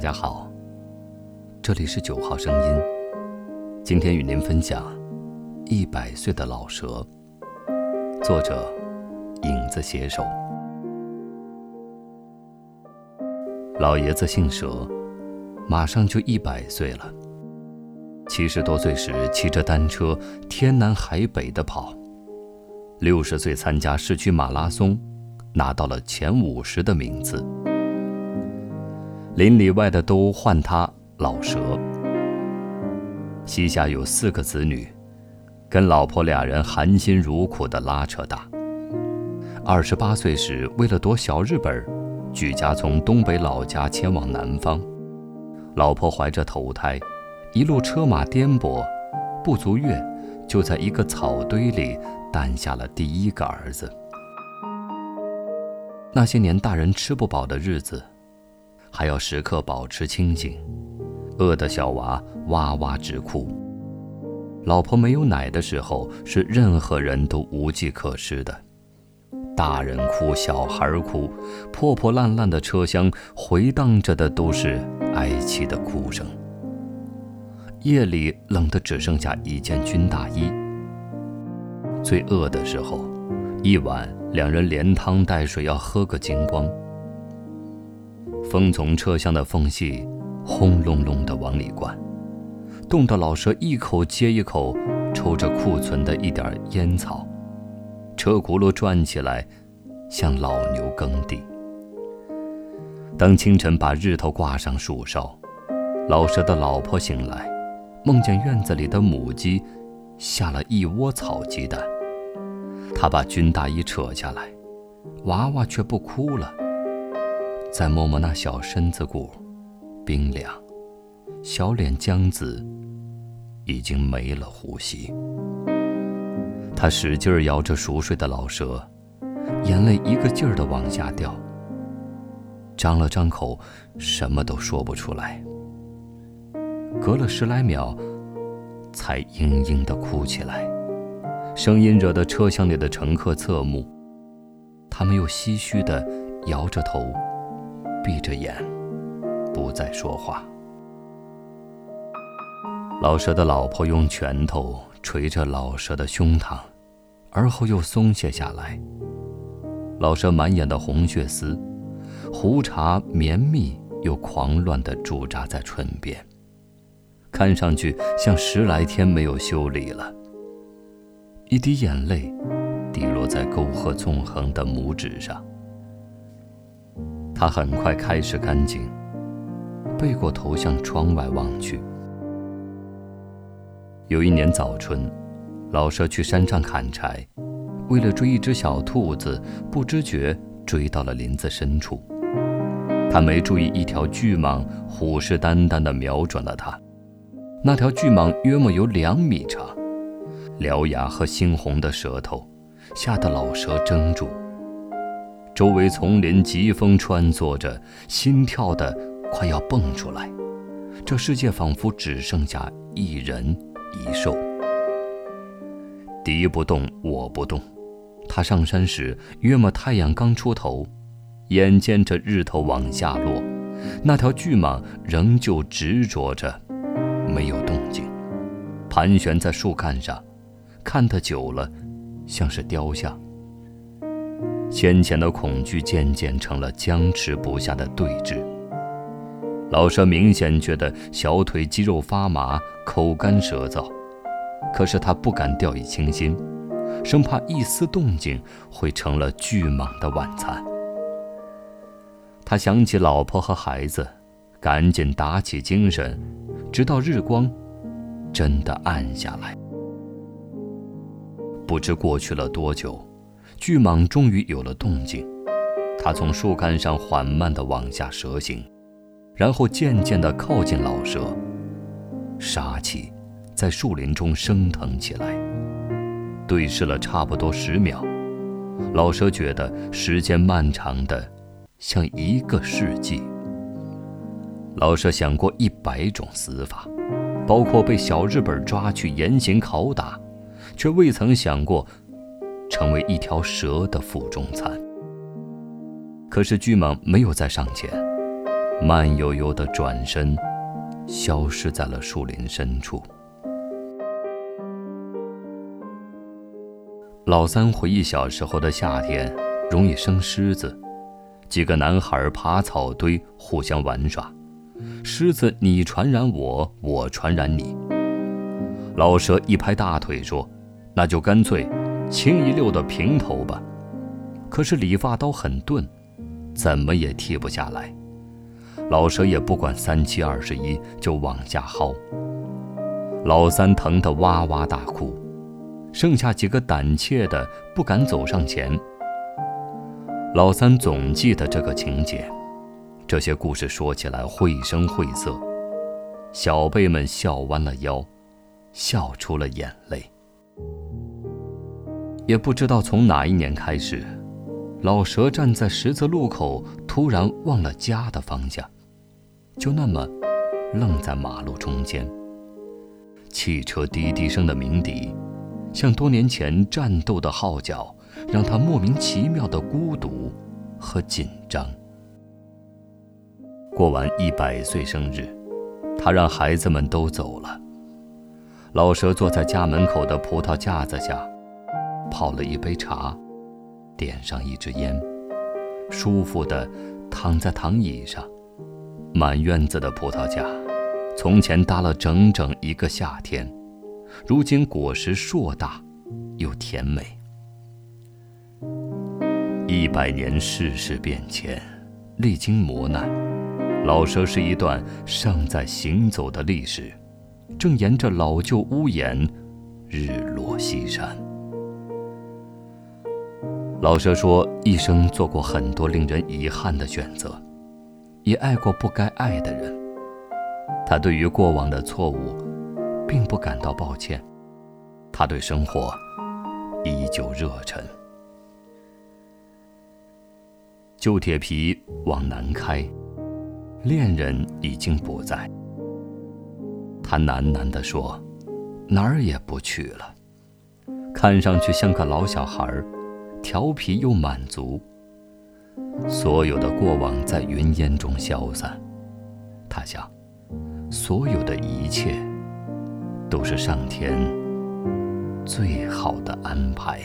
大家好，这里是九号声音。今天与您分享《一百岁的老蛇》，作者影子携手。老爷子姓佘，马上就一百岁了。七十多岁时骑着单车天南海北的跑，六十岁参加市区马拉松，拿到了前五十的名次。邻里外的都唤他老蛇。膝下有四个子女，跟老婆俩人含辛茹苦的拉扯大。二十八岁时，为了躲小日本，举家从东北老家迁往南方。老婆怀着头胎，一路车马颠簸，不足月，就在一个草堆里诞下了第一个儿子。那些年大人吃不饱的日子。还要时刻保持清醒，饿得小娃哇哇直哭。老婆没有奶的时候，是任何人都无计可施的。大人哭，小孩哭，破破烂烂的车厢回荡着的都是哀戚的哭声。夜里冷得只剩下一件军大衣。最饿的时候，一晚两人连汤带水要喝个精光。风从车厢的缝隙轰隆隆地往里灌，冻得老蛇一口接一口抽着库存的一点烟草，车轱辘转起来，像老牛耕地。当清晨把日头挂上树梢，老蛇的老婆醒来，梦见院子里的母鸡下了一窝草鸡蛋，他把军大衣扯下来，娃娃却不哭了。再摸摸那小身子骨，冰凉，小脸僵紫，已经没了呼吸。他使劲摇着熟睡的老蛇，眼泪一个劲儿的往下掉。张了张口，什么都说不出来。隔了十来秒，才嘤嘤的哭起来，声音惹得车厢里的乘客侧目。他们又唏嘘的摇着头。闭着眼，不再说话。老蛇的老婆用拳头捶着老蛇的胸膛，而后又松懈下来。老蛇满眼的红血丝，胡茬绵密又狂乱地驻扎在唇边，看上去像十来天没有修理了。一滴眼泪，滴落在沟壑纵横的拇指上。他很快开始干净，背过头向窗外望去。有一年早春，老蛇去山上砍柴，为了追一只小兔子，不知觉追到了林子深处。他没注意，一条巨蟒虎视眈眈地瞄准了他。那条巨蟒约莫有两米长，獠牙和猩红的舌头，吓得老蛇怔住。周围丛林疾风穿梭着，心跳的快要蹦出来。这世界仿佛只剩下一人一兽。敌不动，我不动。他上山时，约莫太阳刚出头，眼见着日头往下落，那条巨蟒仍旧执着着，没有动静，盘旋在树干上，看得久了，像是雕像。先前的恐惧渐渐成了僵持不下的对峙。老蛇明显觉得小腿肌肉发麻，口干舌燥，可是他不敢掉以轻心，生怕一丝动静会成了巨蟒的晚餐。他想起老婆和孩子，赶紧打起精神，直到日光真的暗下来。不知过去了多久。巨蟒终于有了动静，它从树干上缓慢地往下蛇行，然后渐渐地靠近老蛇。杀气在树林中升腾起来。对视了差不多十秒，老蛇觉得时间漫长的像一个世纪。老蛇想过一百种死法，包括被小日本抓去严刑拷打，却未曾想过。成为一条蛇的腹中餐。可是巨蟒没有再上前，慢悠悠地转身，消失在了树林深处。老三回忆小时候的夏天，容易生虱子，几个男孩爬草堆互相玩耍，虱子你传染我，我传染你。老蛇一拍大腿说：“那就干脆清一溜的平头吧。”可是理发刀很钝，怎么也剃不下来。老蛇也不管三七二十一，就往下薅。老三疼得哇哇大哭，剩下几个胆怯的不敢走上前。老三总记得这个情节，这些故事说起来绘声绘色，小辈们笑弯了腰，笑出了眼泪。也不知道从哪一年开始。老蛇站在十字路口，突然忘了家的方向，就那么愣在马路中间。汽车滴滴声的鸣笛，像多年前战斗的号角，让他莫名其妙的孤独和紧张。过完一百岁生日，他让孩子们都走了。老蛇坐在家门口的葡萄架子下，泡了一杯茶。点上一支烟，舒服地躺在躺椅上。满院子的葡萄架，从前搭了整整一个夏天，如今果实硕大，又甜美。一百年世事变迁，历经磨难，老舍是一段尚在行走的历史，正沿着老旧屋檐，日落西山。老蛇说：“一生做过很多令人遗憾的选择，也爱过不该爱的人。他对于过往的错误，并不感到抱歉。他对生活依旧热忱。”旧铁皮往南开，恋人已经不在。他喃喃地说：“哪儿也不去了。”看上去像个老小孩儿。调皮又满足，所有的过往在云烟中消散。他想，所有的一切都是上天最好的安排。